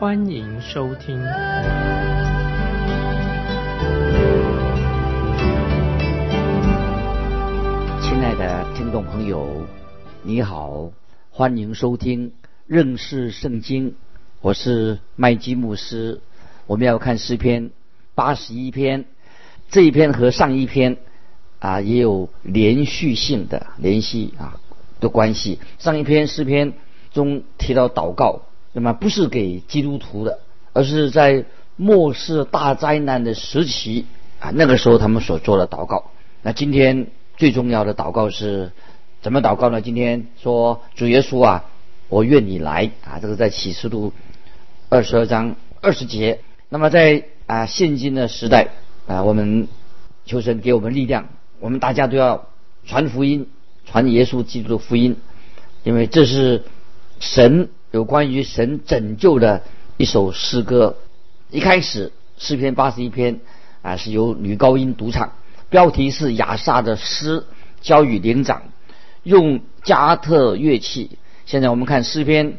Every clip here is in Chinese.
欢迎收听。亲爱的听众朋友，你好，欢迎收听认识圣经。我是麦基牧师。我们要看诗篇八十一篇，这一篇和上一篇啊也有连续性的联系啊的关系。上一篇诗篇中提到祷告，那么不是给基督徒的，而是在末世大灾难的时期啊，那个时候他们所做的祷告。那今天最重要的祷告是怎么祷告呢？今天说主耶稣啊，我愿你来啊，这个在启示录二十二章二十节。那么在啊现今的时代啊，我们求神给我们力量，我们大家都要传福音，传耶稣基督的福音，因为这是神有关于神拯救的一首诗歌。一开始诗篇八十一篇啊是由女高音独唱，标题是雅萨的诗，交与灵长，用加特乐器。现在我们看诗篇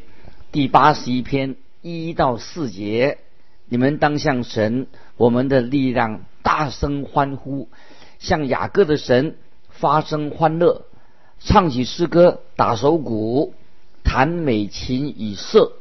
第八十一篇一到四节。你们当向神，我们的力量，大声欢呼，向雅各的神发声欢乐，唱起诗歌，打手鼓，弹美琴以色。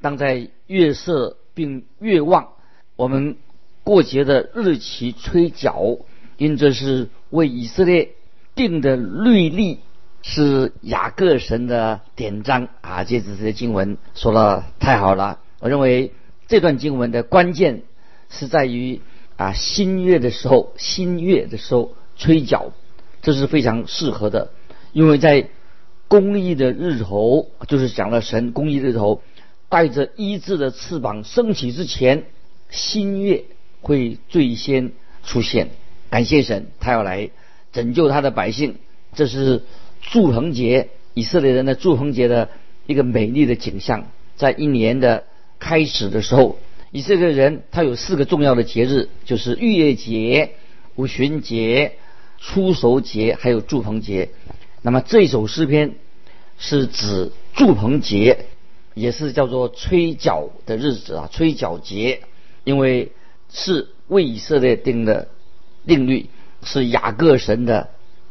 当在月色并月望，我们过节的日期吹角，因这是为以色列定的律例，是雅各神的典章啊！这这些经文说的太好了，我认为。这段经文的关键是在于啊，新月的时候，新月的时候吹角，这是非常适合的，因为在公义的日头，就是讲了神公义日头带着医治的翅膀升起之前，新月会最先出现。感谢神，他要来拯救他的百姓，这是祝棚节以色列人的祝棚节的一个美丽的景象，在一年的。开始的时候，以色列人他有四个重要的节日，就是逾越节、五旬节、初熟节，还有祝棚节。那么这首诗篇是指祝棚节，也是叫做吹角的日子啊，吹角节，因为是为以色列定的定律，是雅各神的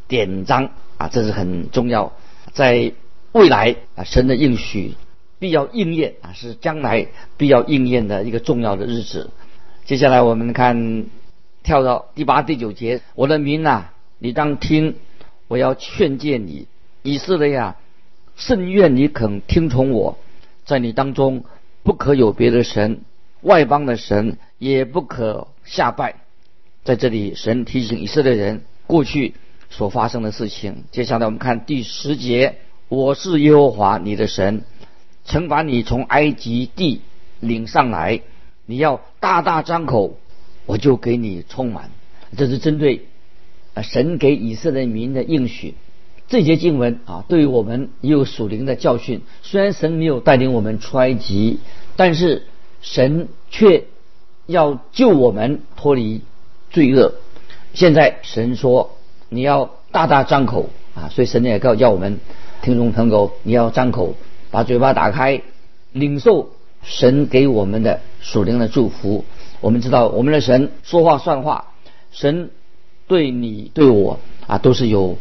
典章啊，这是很重要，在未来啊，神的应许。必要应验啊，是将来必要应验的一个重要的日子。接下来我们看，跳到第八、第九节，我的民啊，你当听，我要劝诫你，以色列呀，甚愿你肯听从我，在你当中不可有别的神，外邦的神也不可下拜。在这里，神提醒以色列人过去所发生的事情。接下来我们看第十节，我是耶和华你的神。曾把你从埃及地领上来，你要大大张口，我就给你充满。这是针对神给以色列民的应许。这节经文啊，对于我们也有属灵的教训。虽然神没有带领我们出埃及，但是神却要救我们脱离罪恶。现在神说你要大大张口啊，所以神也告叫我们听众朋友，你要张口。把嘴巴打开，领受神给我们的属灵的祝福。我们知道，我们的神说话算话，神对你对我啊都是有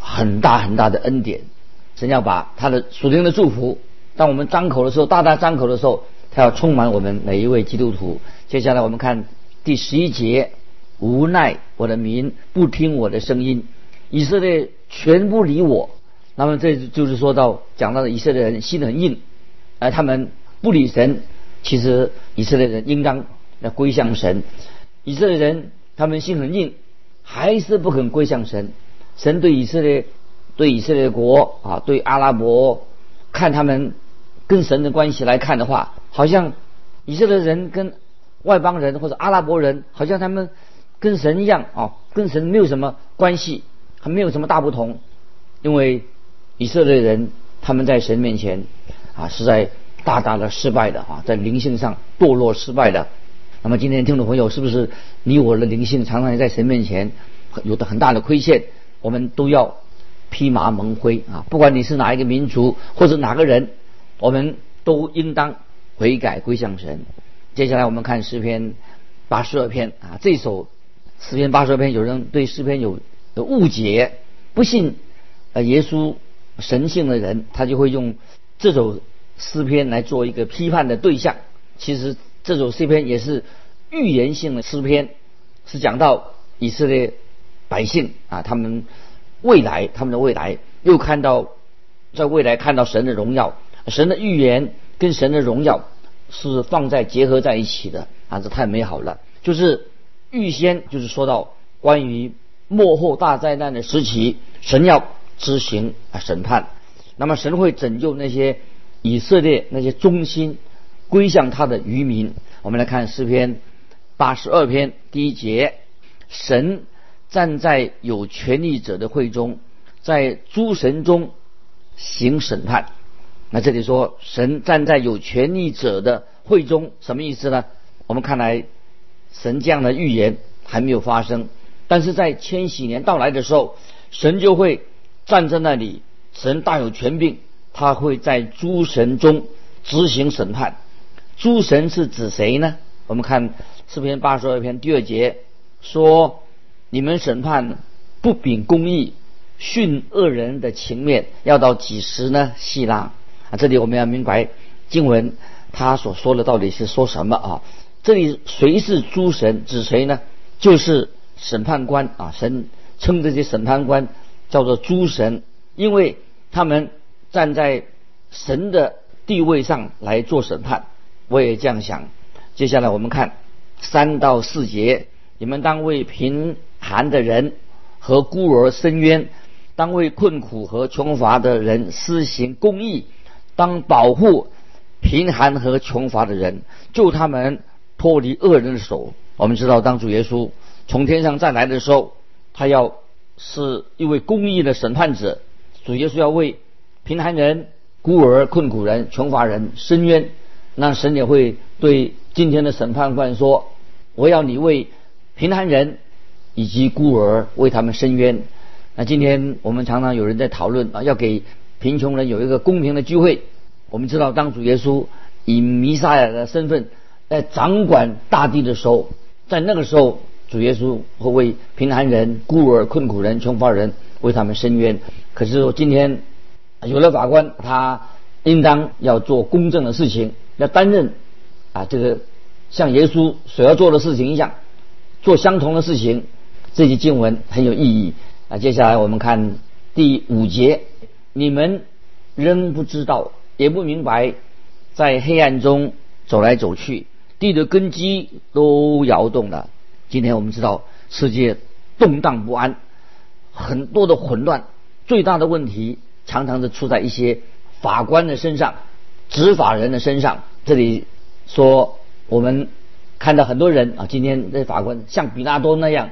很大很大的恩典。神要把他的属灵的祝福，当我们张口的时候，大大张口的时候，他要充满我们每一位基督徒。接下来我们看第十一节：无奈我的民不听我的声音，以色列全不理我。那么这就是说到讲到的以色列人心很硬，而他们不理神。其实以色列人应当要归向神。以色列人他们心很硬，还是不肯归向神。神对以色列、对以色列国啊，对阿拉伯，看他们跟神的关系来看的话，好像以色列人跟外邦人或者阿拉伯人，好像他们跟神一样啊，跟神没有什么关系，还没有什么大不同。因为以色列人他们在神面前啊，是在大大的失败的啊，在灵性上堕落失败的。那么今天听众朋友，是不是你我的灵性常常在神面前有的很大的亏欠？我们都要披麻蒙灰啊！不管你是哪一个民族或者哪个人，我们都应当悔改归向神。接下来我们看诗篇八十二篇啊，这首诗篇八十二篇，有人对诗篇有有误解，不信呃耶稣神性的人，他就会用这首诗篇来做一个批判的对象。其实。这首诗篇也是预言性的诗篇，是讲到以色列百姓啊，他们未来，他们的未来又看到在未来看到神的荣耀，神的预言跟神的荣耀是放在结合在一起的啊，这太美好了。就是预先就是说到关于末后大灾难的时期，神要执行啊审判，那么神会拯救那些以色列那些忠心。归向他的渔民。我们来看诗篇八十二篇第一节：神站在有权力者的会中，在诸神中行审判。那这里说神站在有权力者的会中，什么意思呢？我们看来神这样的预言还没有发生，但是在千禧年到来的时候，神就会站在那里。神大有权柄，他会在诸神中执行审判。诸神是指谁呢？我们看四篇八十二篇第二节说：“你们审判不秉公义、训恶人的情面，要到几时呢？”希拉啊，这里我们要明白经文他所说的到底是说什么啊？这里谁是诸神？指谁呢？就是审判官啊！神称这些审判官叫做诸神，因为他们站在神的地位上来做审判。我也这样想。接下来我们看三到四节，你们当为贫寒的人和孤儿伸冤，当为困苦和穷乏的人施行公义，当保护贫寒和穷乏的人，救他们脱离恶人的手。我们知道，当主耶稣从天上再来的时候，他要是一位公义的审判者。主耶稣要为贫寒人、孤儿、困苦人、穷乏人伸冤。那神也会对今天的审判官说：“我要你为贫寒人以及孤儿为他们伸冤。”那今天我们常常有人在讨论啊，要给贫穷人有一个公平的机会。我们知道，当主耶稣以弥撒亚的身份在掌管大地的时候，在那个时候，主耶稣会为贫寒人、孤儿、困苦人、穷乏人为他们伸冤。可是说今天有了法官，他应当要做公正的事情。要担任啊，这个像耶稣所要做的事情一样，做相同的事情，这些经文很有意义啊。接下来我们看第五节，你们仍不知道，也不明白，在黑暗中走来走去，地的根基都摇动了。今天我们知道世界动荡不安，很多的混乱，最大的问题常常是出在一些法官的身上。执法人的身上，这里说我们看到很多人啊，今天这法官像比拉多那样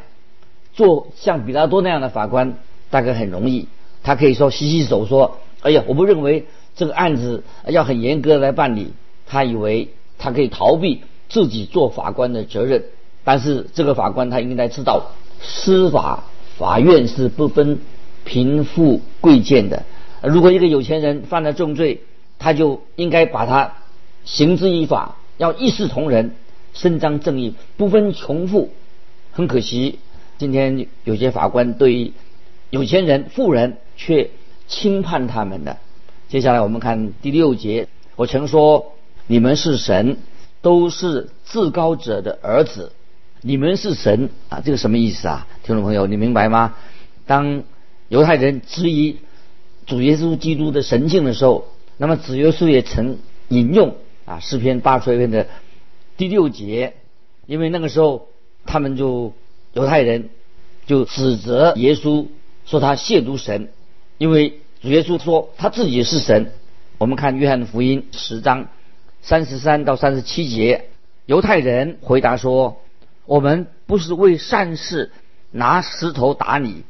做，像比拉多那样的法官大概很容易，他可以说洗洗手说：“哎呀，我不认为这个案子要很严格来办理。”他以为他可以逃避自己做法官的责任，但是这个法官他应该知道，司法法院是不分贫富贵贱的。如果一个有钱人犯了重罪，他就应该把他行之以法，要一视同仁，伸张正义，不分穷富。很可惜，今天有些法官对于有钱人、富人却轻判他们的。接下来我们看第六节，我曾说你们是神，都是至高者的儿子。你们是神啊，这个什么意思啊？听众朋友，你明白吗？当犹太人质疑主耶稣基督的神性的时候。那么子耶稣也曾引用啊诗篇八十篇的第六节，因为那个时候他们就犹太人就指责耶稣说他亵渎神，因为主耶稣说他自己是神。我们看约翰福音十章三十三到三十七节，犹太人回答说：“我们不是为善事拿石头打你，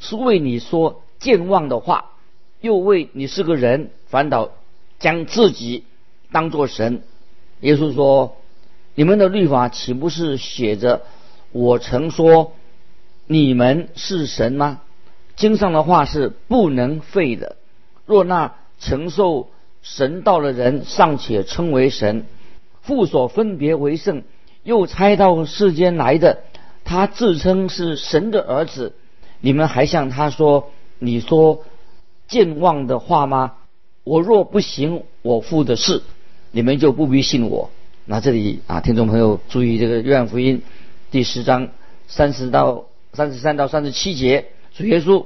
是为你说健忘的话，又为你是个人，反倒将自己当作神。”耶稣说：“你们的律法岂不是写着我曾说你们是神吗？经上的话是不能废的。若那承受神道的人尚且称为神。”父所分别为圣，又差到世间来的，他自称是神的儿子。你们还向他说：“你说健忘的话吗？”我若不行我父的事，你们就不必信我。那这里啊，听众朋友注意，这个约翰福音第十章三十到三十三到三十七节，主耶稣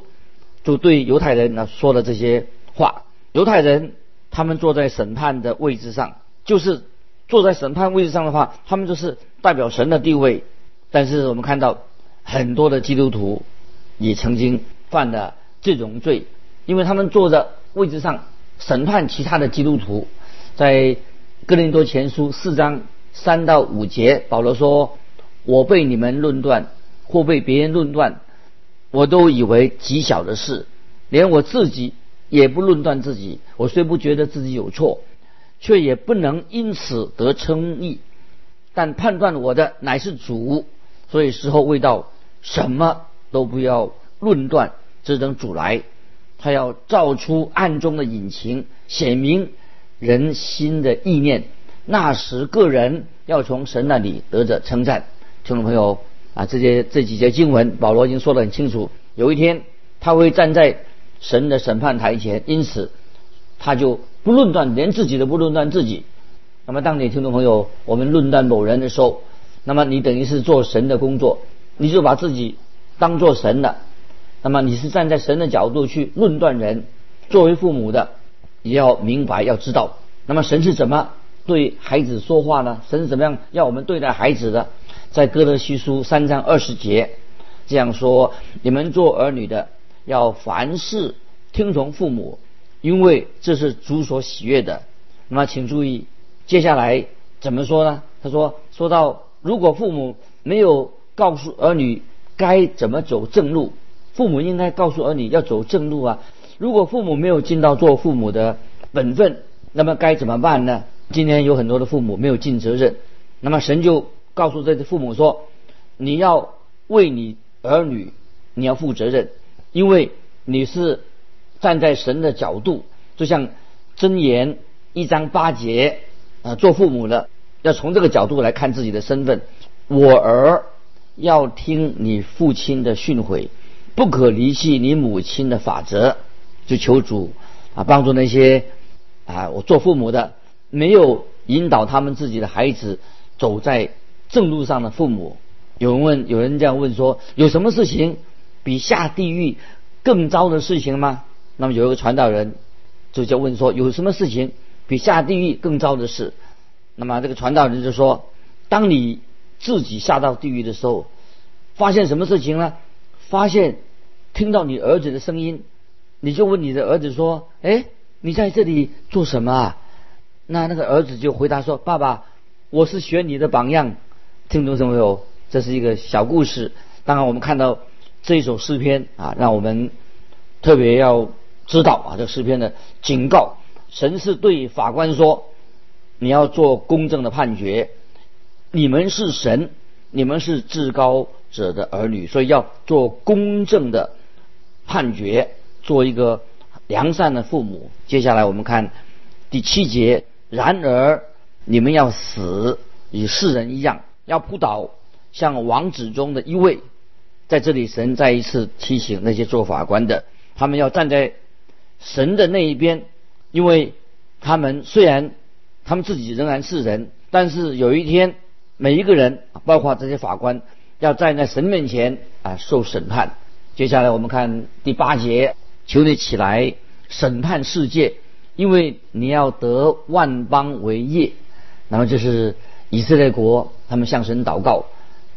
就对犹太人呢说了这些话。犹太人他们坐在审判的位置上，就是。坐在审判位置上的话，他们就是代表神的地位。但是我们看到很多的基督徒也曾经犯了这种罪，因为他们坐在位置上审判其他的基督徒。在哥林多前书四章三到五节，保罗说：“我被你们论断或被别人论断，我都以为极小的事，连我自己也不论断自己。我虽不觉得自己有错。”却也不能因此得称义，但判断我的乃是主，所以时候未到，什么都不要论断，只等主来，他要照出暗中的隐情，显明人心的意念。那时个人要从神那里得着称赞。听众朋友啊，这些这几节经文，保罗已经说得很清楚。有一天他会站在神的审判台前，因此他就。不论断，连自己都不论断自己。那么，当你听众朋友我们论断某人的时候，那么你等于是做神的工作，你就把自己当做神了。那么你是站在神的角度去论断人。作为父母的，也要明白要知道，那么神是怎么对孩子说话呢？神是怎么样要我们对待孩子的？在哥德西书三章二十节这样说：你们做儿女的，要凡事听从父母。因为这是主所喜悦的，那么请注意，接下来怎么说呢？他说：“说到如果父母没有告诉儿女该怎么走正路，父母应该告诉儿女要走正路啊。如果父母没有尽到做父母的本分，那么该怎么办呢？今天有很多的父母没有尽责任，那么神就告诉这些父母说：你要为你儿女，你要负责任，因为你是。”站在神的角度，就像箴言一章八节，啊，做父母的要从这个角度来看自己的身份。我儿要听你父亲的训诲，不可离弃你母亲的法则。就求主啊，帮助那些啊，我做父母的没有引导他们自己的孩子走在正路上的父母。有人问，有人这样问说：有什么事情比下地狱更糟的事情吗？那么有一个传道人就就问说：“有什么事情比下地狱更糟的事？”那么这个传道人就说：“当你自己下到地狱的时候，发现什么事情呢？发现听到你儿子的声音，你就问你的儿子说：‘哎，你在这里做什么啊？’那那个儿子就回答说：‘爸爸，我是学你的榜样。’听众朋友？这是一个小故事。当然，我们看到这一首诗篇啊，让我们特别要。知道啊，这诗篇的警告，神是对法官说：“你要做公正的判决，你们是神，你们是至高者的儿女，所以要做公正的判决，做一个良善的父母。”接下来我们看第七节：“然而你们要死，与世人一样，要扑倒，像王子中的一位。”在这里，神再一次提醒那些做法官的，他们要站在。神的那一边，因为他们虽然他们自己仍然是人，但是有一天，每一个人，包括这些法官，要站在神面前啊受审判。接下来我们看第八节，求你起来审判世界，因为你要得万邦为业。那么这是以色列国，他们向神祷告。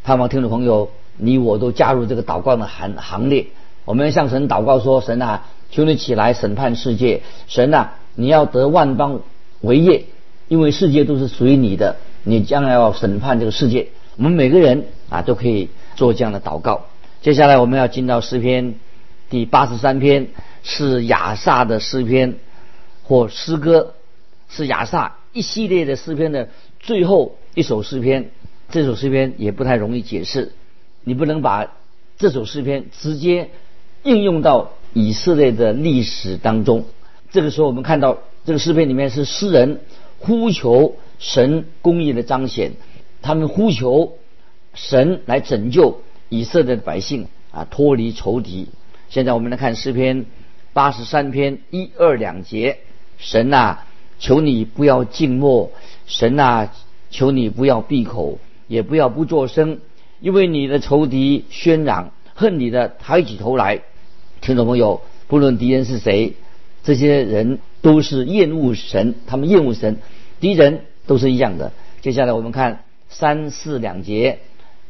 盼望听众朋友，你我都加入这个祷告的行行列。我们向神祷告说：神啊。求你起来审判世界，神呐，你要得万邦为业，因为世界都是属于你的。你将来要审判这个世界。我们每个人啊都可以做这样的祷告。接下来我们要进到诗篇第八十三篇，是亚萨的诗篇或诗歌，是亚萨一系列的诗篇的最后一首诗篇。这首诗篇也不太容易解释，你不能把这首诗篇直接应用到以色列的历史当中。这个时候，我们看到这个诗篇里面是诗人呼求神公义的彰显，他们呼求神来拯救以色列的百姓啊，脱离仇敌。现在我们来看诗篇八十三篇一二两节：神啊，求你不要静默；神啊，求你不要闭口。也不要不作声，因为你的仇敌喧嚷，恨你的抬起头来。听众朋友，不论敌人是谁，这些人都是厌恶神，他们厌恶神，敌人都是一样的。接下来我们看三四两节，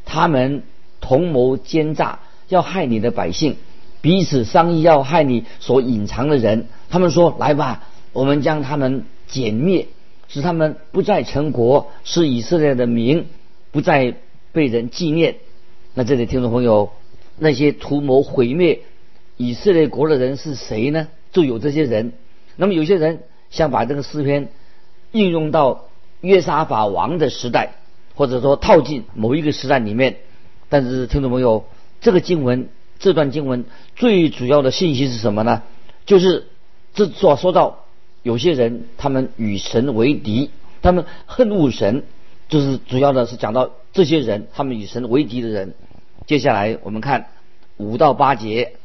他们同谋奸诈，要害你的百姓，彼此商议要害你所隐藏的人。他们说：“来吧，我们将他们歼灭，使他们不再成国，是以色列的名。”不再被人纪念。那这里听众朋友，那些图谋毁灭以色列国的人是谁呢？就有这些人。那么有些人想把这个诗篇应用到约沙法王的时代，或者说套进某一个时代里面。但是听众朋友，这个经文这段经文最主要的信息是什么呢？就是这所说到有些人他们与神为敌，他们恨恶神。就是主要的是讲到这些人，他们与神为敌的人。接下来我们看五到八节，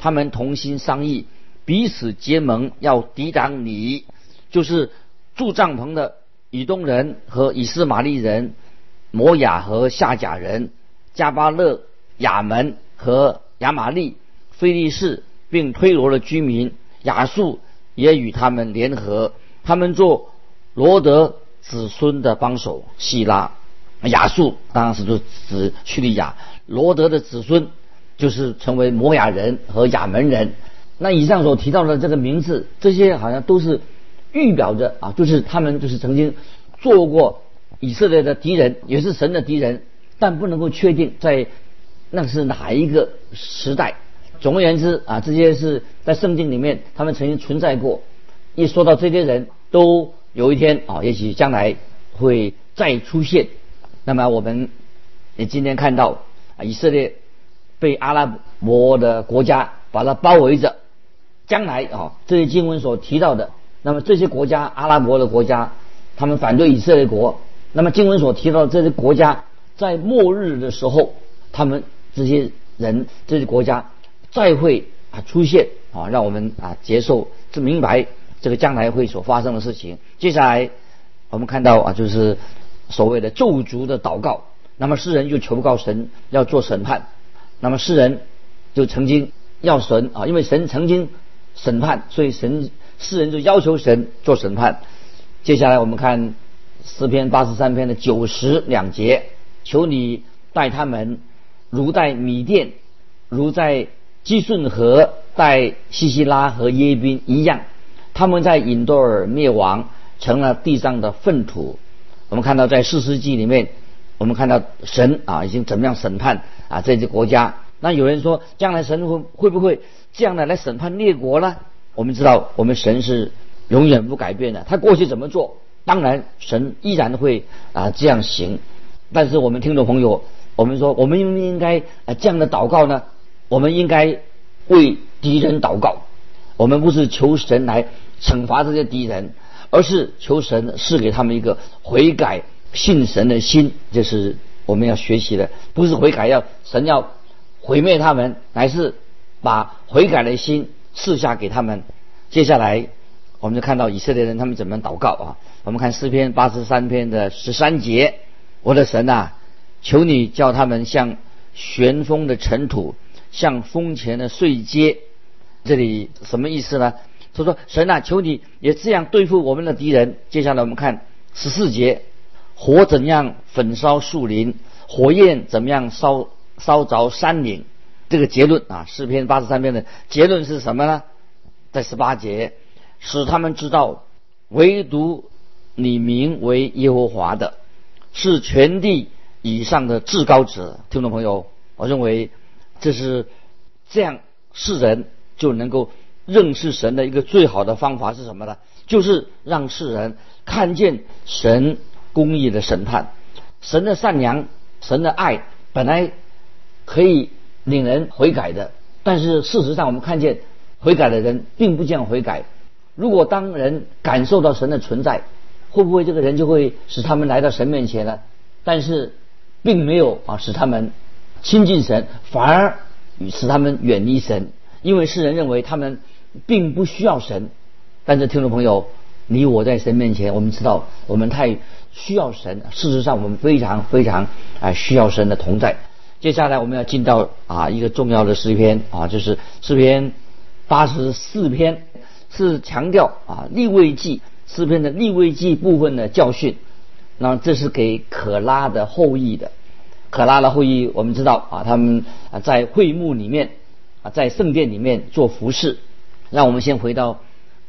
他们同心商议，彼此结盟，要抵挡你。就是住帐篷的以东人和以斯玛利人、摩亚和夏甲人、加巴勒、亚门和亚玛利、菲利士，并推罗的居民亚述也与他们联合，他们做罗德。子孙的帮手希拉、亚述，当然是就指叙利亚。罗德的子孙就是成为摩亚人和亚门人。那以上所提到的这个名字，这些好像都是预表着啊，就是他们就是曾经做过以色列的敌人，也是神的敌人，但不能够确定在那是哪一个时代。总而言之啊，这些是在圣经里面他们曾经存在过。一说到这些人都。有一天啊，也许将来会再出现。那么我们也今天看到啊，以色列被阿拉伯的国家把它包围着。将来啊，这些经文所提到的，那么这些国家，阿拉伯的国家，他们反对以色列国。那么经文所提到这些国家，在末日的时候，他们这些人、这些国家再会啊出现啊，让我们啊接受、这明白。这个将来会所发生的事情。接下来，我们看到啊，就是所谓的咒诅的祷告。那么诗人就求告神要做审判。那么诗人就曾经要神啊，因为神曾经审判，所以神诗人就要求神做审判。接下来我们看诗篇八十三篇的九十两节，求你待他们如待米店，如在基顺河待西西拉和耶宾一样。他们在隐多尔灭亡，成了地上的粪土。我们看到在四世纪里面，我们看到神啊已经怎么样审判啊这些国家。那有人说，将来神会会不会这样的来审判列国呢？我们知道，我们神是永远不改变的。他过去怎么做，当然神依然会啊这样行。但是我们听众朋友，我们说，我们应不应该啊这样的祷告呢？我们应该为敌人祷告。我们不是求神来。惩罚这些敌人，而是求神赐给他们一个悔改信神的心，这是我们要学习的。不是悔改要神要毁灭他们，乃是把悔改的心赐下给他们。接下来，我们就看到以色列人他们怎么祷告啊？我们看诗篇八十三篇的十三节：“我的神啊，求你叫他们像旋风的尘土，像风前的碎阶。”这里什么意思呢？他说：“神啊，求你也这样对付我们的敌人。”接下来我们看十四节：火怎样焚烧树林，火焰怎么样烧烧着山岭。这个结论啊，诗篇八十三篇的结论是什么呢？在十八节，使他们知道，唯独你名为耶和华的，是全地以上的至高者。听众朋友，我认为这是这样，世人就能够认识神的一个最好的方法是什么呢？就是让世人看见神公义的审判，神的善良，神的爱，本来可以令人悔改的，但是事实上我们看见悔改的人并不这样悔改。如果当人感受到神的存在，会不会这个人就会使他们来到神面前呢？但是，并没有啊，使他们亲近神，反而使他们远离神。因为世人认为他们并不需要神。但是，听众朋友，你我在神面前，我们知道我们太需要神。事实上，我们非常非常啊需要神的同在。接下来，我们要进到啊一个重要的诗篇啊，就是诗篇八十四篇，是强调啊立位记。诗篇的立位记部分的教训，那这是给可拉的后裔的。可拉的后裔，我们知道啊，他们啊在会幕里面啊，在圣殿里面做服饰。让我们先回到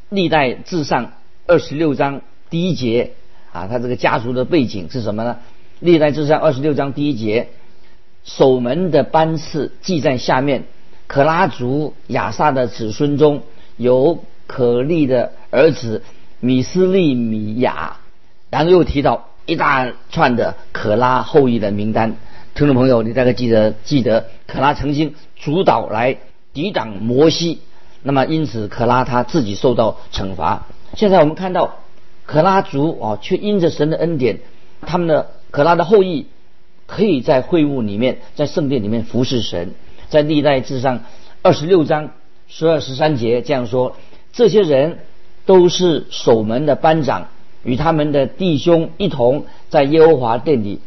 历代至上二十六章第一节啊，他这个家族的背景是什么呢？历代至上二十六章第一节，守门的班次记在下面。可拉族亚萨的子孙中有可利的儿子。米斯利米亚，然后又提到一大串的可拉后裔的名单。听众朋友，你大概记得记得，可拉曾经主导来抵挡摩西，那么因此可拉他自己受到惩罚。现在我们看到可拉族啊，却因着神的恩典，他们的可拉的后裔可以在会务里面，在圣殿里面服侍神。在历代志上二十六章十二十三节这样说：这些人。都是守门的班长，与他们的弟兄一同在耶和华殿里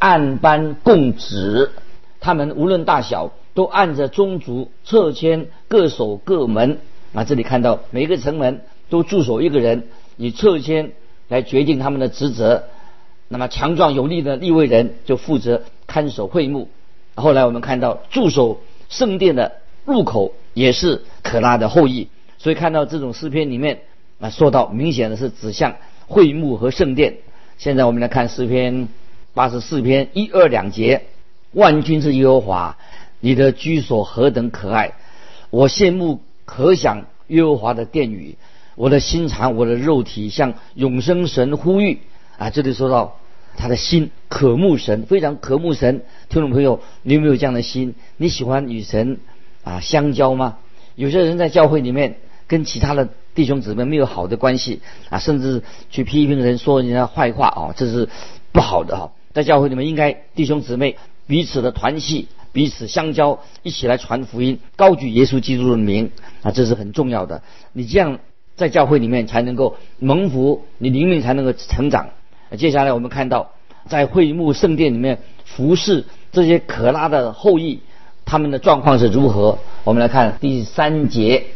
按班供职。他们无论大小，都按着宗族侧迁，各守各门。啊，这里看到每个城门都驻守一个人，以侧迁来决定他们的职责。那么强壮有力的立位人就负责看守会幕。后来我们看到驻守圣殿的入口也是可拉的后裔。所以看到这种诗篇里面啊，说到明显的是指向会幕和圣殿。现在我们来看诗篇八十四篇一二两节：万军之耶和华，你的居所何等可爱！我羡慕可想耶和华的殿宇，我的心肠，我的肉体向永生神呼吁啊！这里说到他的心渴慕神，非常渴慕神。听众朋友，你有没有这样的心？你喜欢与神啊相交吗？有些人在教会里面。跟其他的弟兄姊妹没有好的关系啊，甚至去批评人说人家坏话啊，这是不好的哈。在教会里面，应该弟兄姊妹彼此的团契，彼此相交，一起来传福音，高举耶稣基督的名啊，这是很重要的。你这样在教会里面才能够蒙福，你灵命才能够成长。接下来我们看到，在会幕圣殿里面服侍这些可拉的后裔，他们的状况是如何？我们来看第三节。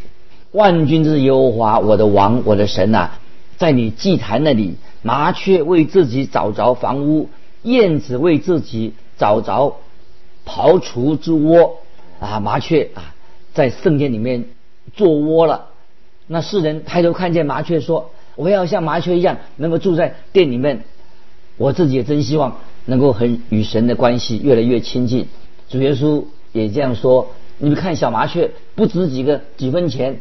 万军之耶和华，我的王，我的神呐，在你祭坛那里，麻雀为自己找着房屋，燕子为自己找着刨除之窝啊！麻雀啊，在圣殿里面做窝了。那世人抬头看见麻雀，说：“我要像麻雀一样，能够住在殿里面。”我自己也真希望能够和与神的关系越来越亲近。主耶稣也这样说：“你们看小麻雀，不值几个几分钱。”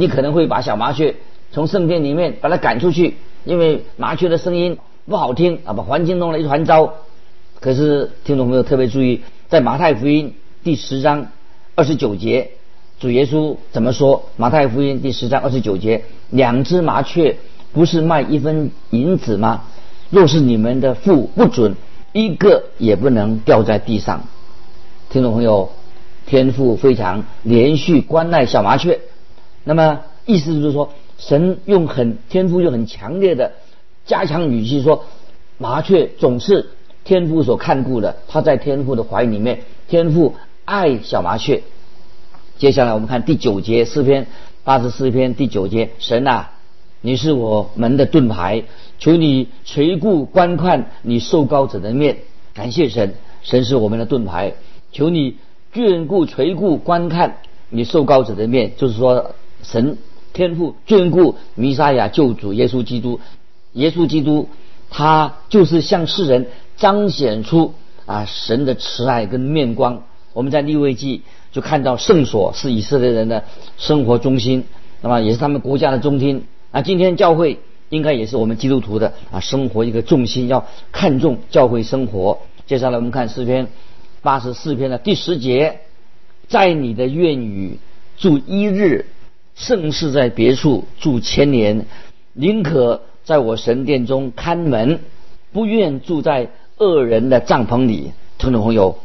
你可能会把小麻雀从圣殿里面把它赶出去，因为麻雀的声音不好听啊，把环境弄得一团糟。可是听众朋友特别注意，在马太福音第十章二十九节，主耶稣怎么说？马太福音第十章二十九节，两只麻雀不是卖一分银子吗？若是你们的父不准，一个也不能掉在地上。听众朋友，天父非常连续关爱小麻雀。那么意思就是说，神用很天赋又很强烈的加强语气说，麻雀总是天赋所看顾的，他在天赋的怀里面，天赋爱小麻雀。接下来我们看第九节诗篇八十四篇第九节，神啊，你是我们的盾牌，求你垂顾观看你受膏者的面，感谢神，神是我们的盾牌，求你眷顾垂顾观看你受膏者的面，就是说。神天父眷顾弥撒亚救主耶稣基督，耶稣基督他就是向世人彰显出啊神的慈爱跟面光。我们在立位记就看到圣所是以色列人的生活中心，那么也是他们国家的中心。啊，今天教会应该也是我们基督徒的啊生活一个重心，要看重教会生活。接下来我们看诗篇八十四篇的第十节，在你的愿语住一日，胜似在别处住千年。宁可在我神殿中看门，不愿住在恶人的帐篷里。听众朋友，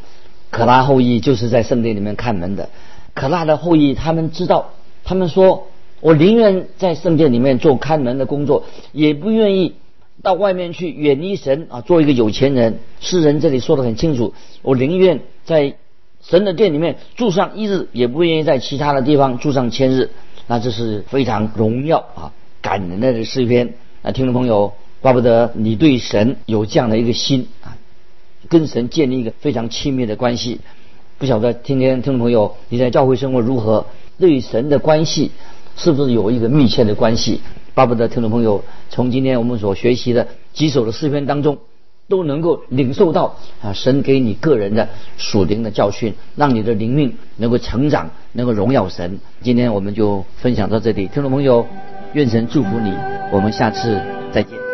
可拉后裔就是在圣殿里面看门的。可拉的后裔，他们知道，他们说。我宁愿在圣殿里面做看门的工作，也不愿意到外面去远离神啊，做一个有钱人。诗人这里说的很清楚，我宁愿在神的殿里面住上一日，也不愿意在其他的地方住上千日。那这是非常荣耀啊、感人的诗篇啊，听众朋友，巴不得你对神有这样的一个心啊，跟神建立一个非常亲密的关系。不晓得今天听众朋友你在教会生活如何，对神的关系。是不是有一个密切的关系？巴不得听众朋友从今天我们所学习的几首的诗篇当中，都能够领受到啊神给你个人的属灵的教训，让你的灵命能够成长，能够荣耀神。今天我们就分享到这里，听众朋友，愿神祝福你，我们下次再见。